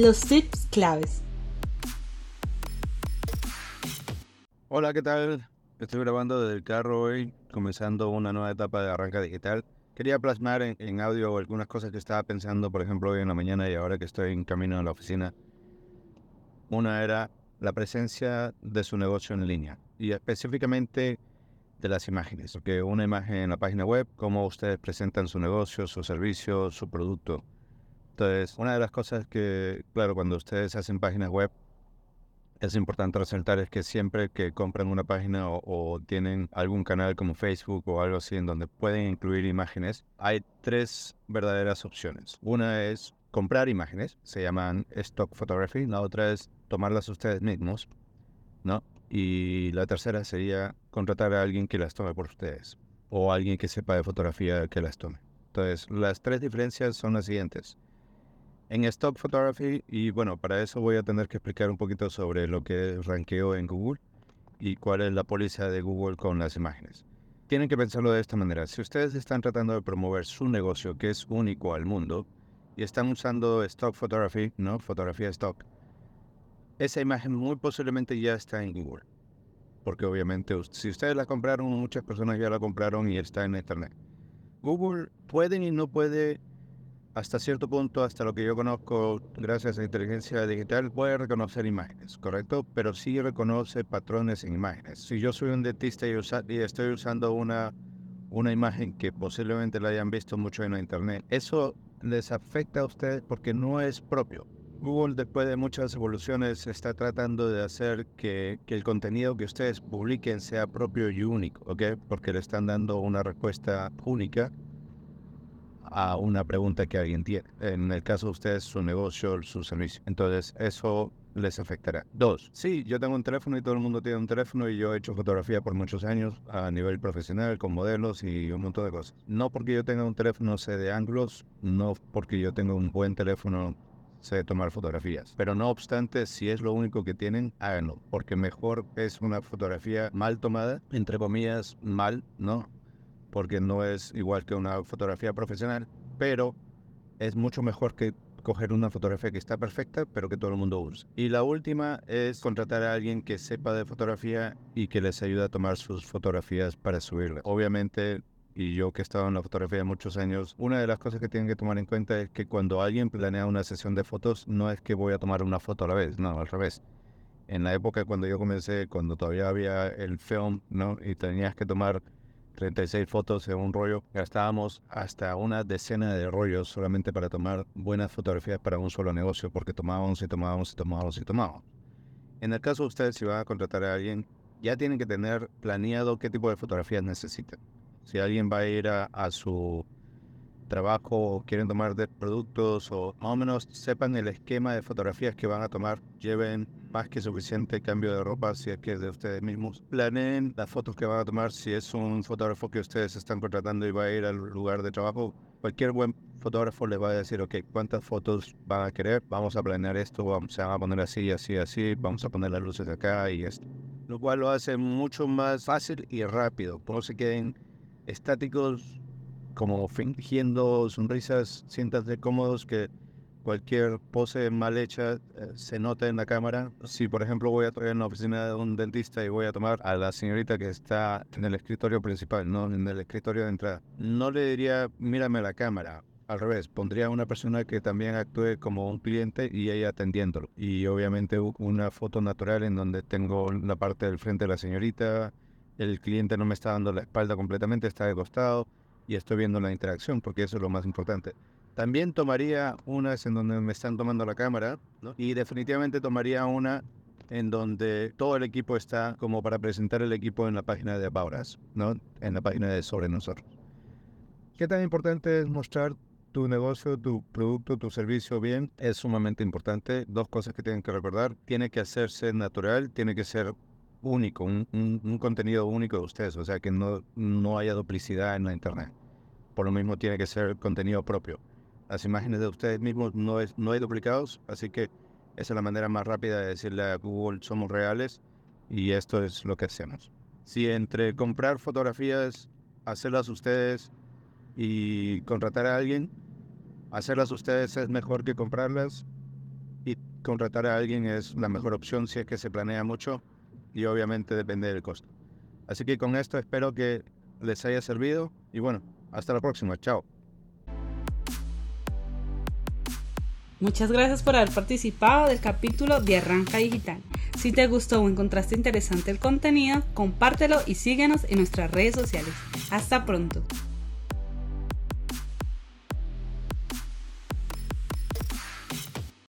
Los tips claves. Hola, ¿qué tal? Estoy grabando desde el carro hoy, comenzando una nueva etapa de arranca digital. Quería plasmar en, audio algunas cosas que estaba pensando, por ejemplo, hoy en la mañana y ahora que estoy en camino a la oficina. Una era la presencia de su negocio en línea y específicamente de las imágenes, porque una imagen en la página web, cómo ustedes presentan su negocio, su servicio, su producto. Entonces, una de las cosas que, claro, cuando ustedes hacen páginas web, es importante resaltar es que siempre que compran una página o, o, tienen algún canal como Facebook o algo así en donde pueden incluir imágenes, hay tres verdaderas opciones. Una es comprar imágenes, se llaman stock photography, la otra es tomarlas ustedes mismos, ¿no? Y la tercera sería contratar a alguien que las tome por ustedes o alguien que sepa de fotografía que las tome. Entonces, las tres diferencias son las siguientes. En Stock Photography, y bueno, para eso voy a tener que explicar un poquito sobre lo que es ranqueo en Google y cuál es la póliza de Google con las imágenes. Tienen que pensarlo de esta manera. Si ustedes están tratando de promover su negocio, que es único al mundo, y están usando Stock Photography, ¿no? Fotografía Stock, esa imagen muy posiblemente ya está en Google. Porque obviamente si ustedes la compraron, muchas personas ya la compraron y está en Internet. Google puede y no puede, hasta cierto punto, hasta lo que yo conozco, gracias a inteligencia digital, puede reconocer imágenes, ¿correcto? Pero sí reconoce patrones en imágenes. Si yo soy un dentista y, estoy usando una, una imagen que posiblemente la hayan visto mucho en la Internet, eso les afecta a ustedes porque no es propio. Google, después de muchas evoluciones, está tratando de hacer que, el contenido que ustedes publiquen sea propio y único, ¿ok? Porque le están dando una respuesta única a una pregunta que alguien tiene. En el caso de ustedes, su negocio, su servicio. Entonces, eso les afectará. Dos, sí, yo tengo un teléfono y todo el mundo tiene un teléfono y yo he hecho fotografía por muchos años a nivel profesional, con modelos y un montón de cosas. No porque yo tenga un teléfono sé de ángulos, no porque yo tenga un buen teléfono sé tomar fotografías. Pero no obstante, si es lo único que tienen, háganlo, porque mejor es una fotografía mal tomada, entre comillas, mal, ¿no? Porque no es igual que una fotografía profesional, pero es mucho mejor que coger una fotografía que está perfecta, pero que todo el mundo use. Y la última es contratar a alguien que sepa de fotografía y que les ayude a tomar sus fotografías para subirlas. Obviamente y yo que he estado en la fotografía muchos años, una de las cosas que tienen que tomar en cuenta es que cuando alguien planea una sesión de fotos, no es que voy a tomar una foto a la vez, no, al revés. En la época cuando yo comencé, cuando todavía había el film, ¿no? Y tenías que tomar 36 fotos en un rollo, gastábamos hasta una decena de rollos solamente para tomar buenas fotografías para un solo negocio, porque tomábamos y tomábamos y tomábamos y tomábamos. En el caso de ustedes, si van a contratar a alguien, ya tienen que tener planeado qué tipo de fotografías necesitan. Si alguien va a ir a, su trabajo o quieren tomar de productos o más o menos sepan el esquema de fotografías que van a tomar, lleven más que suficiente cambio de ropa si es que es de ustedes mismos. Planeen las fotos que van a tomar si es un fotógrafo que ustedes están contratando y va a ir al lugar de trabajo. Cualquier buen fotógrafo les va a decir, ok, ¿cuántas fotos van a querer? Vamos a planear esto, vamos, se van a poner así, así, así, vamos a poner las luces acá y esto. Lo cual lo hace mucho más fácil y rápido. No se queden estáticos, como fingiendo sonrisas, siéntanse cómodos que cualquier pose mal hecha eh, se nota en la cámara. Si, por ejemplo, voy a traer en la oficina de un dentista y voy a tomar a la señorita que está en el escritorio principal, no en el escritorio de entrada, no le diría, mírame la cámara. Al revés, pondría a una persona que también actúe como un cliente y ella atendiéndolo. Y obviamente una foto natural en donde tengo la parte del frente de la señorita, el cliente no me está dando la espalda completamente, está de costado y estoy viendo la interacción, porque eso es lo más importante. También tomaría unas en donde me están tomando la cámara y definitivamente tomaría una en donde todo el equipo está como para presentar el equipo en la página de About ¿no? en la página de Sobre Nosotros. ¿Qué tan importante es mostrar tu negocio, tu producto, tu servicio bien? Es sumamente importante. Dos cosas que tienen que recordar. Tiene que hacerse natural, tiene que ser único, un, contenido único de ustedes, o sea, que no, no haya duplicidad en la Internet. Por lo mismo tiene que ser contenido propio. Las imágenes de ustedes mismos no, es, no hay duplicados, así que esa es la manera más rápida de decirle a Google somos reales y esto es lo que hacemos. Si entre comprar fotografías, hacerlas ustedes y contratar a alguien, hacerlas ustedes es mejor que comprarlas y contratar a alguien es la mejor opción si es que se planea mucho y obviamente depende del costo. Así que con esto espero que les haya servido y bueno, hasta la próxima, chao. Muchas gracias por haber participado del capítulo de Arranca Digital. Si te gustó o encontraste interesante el contenido, compártelo y síguenos en nuestras redes sociales. Hasta pronto.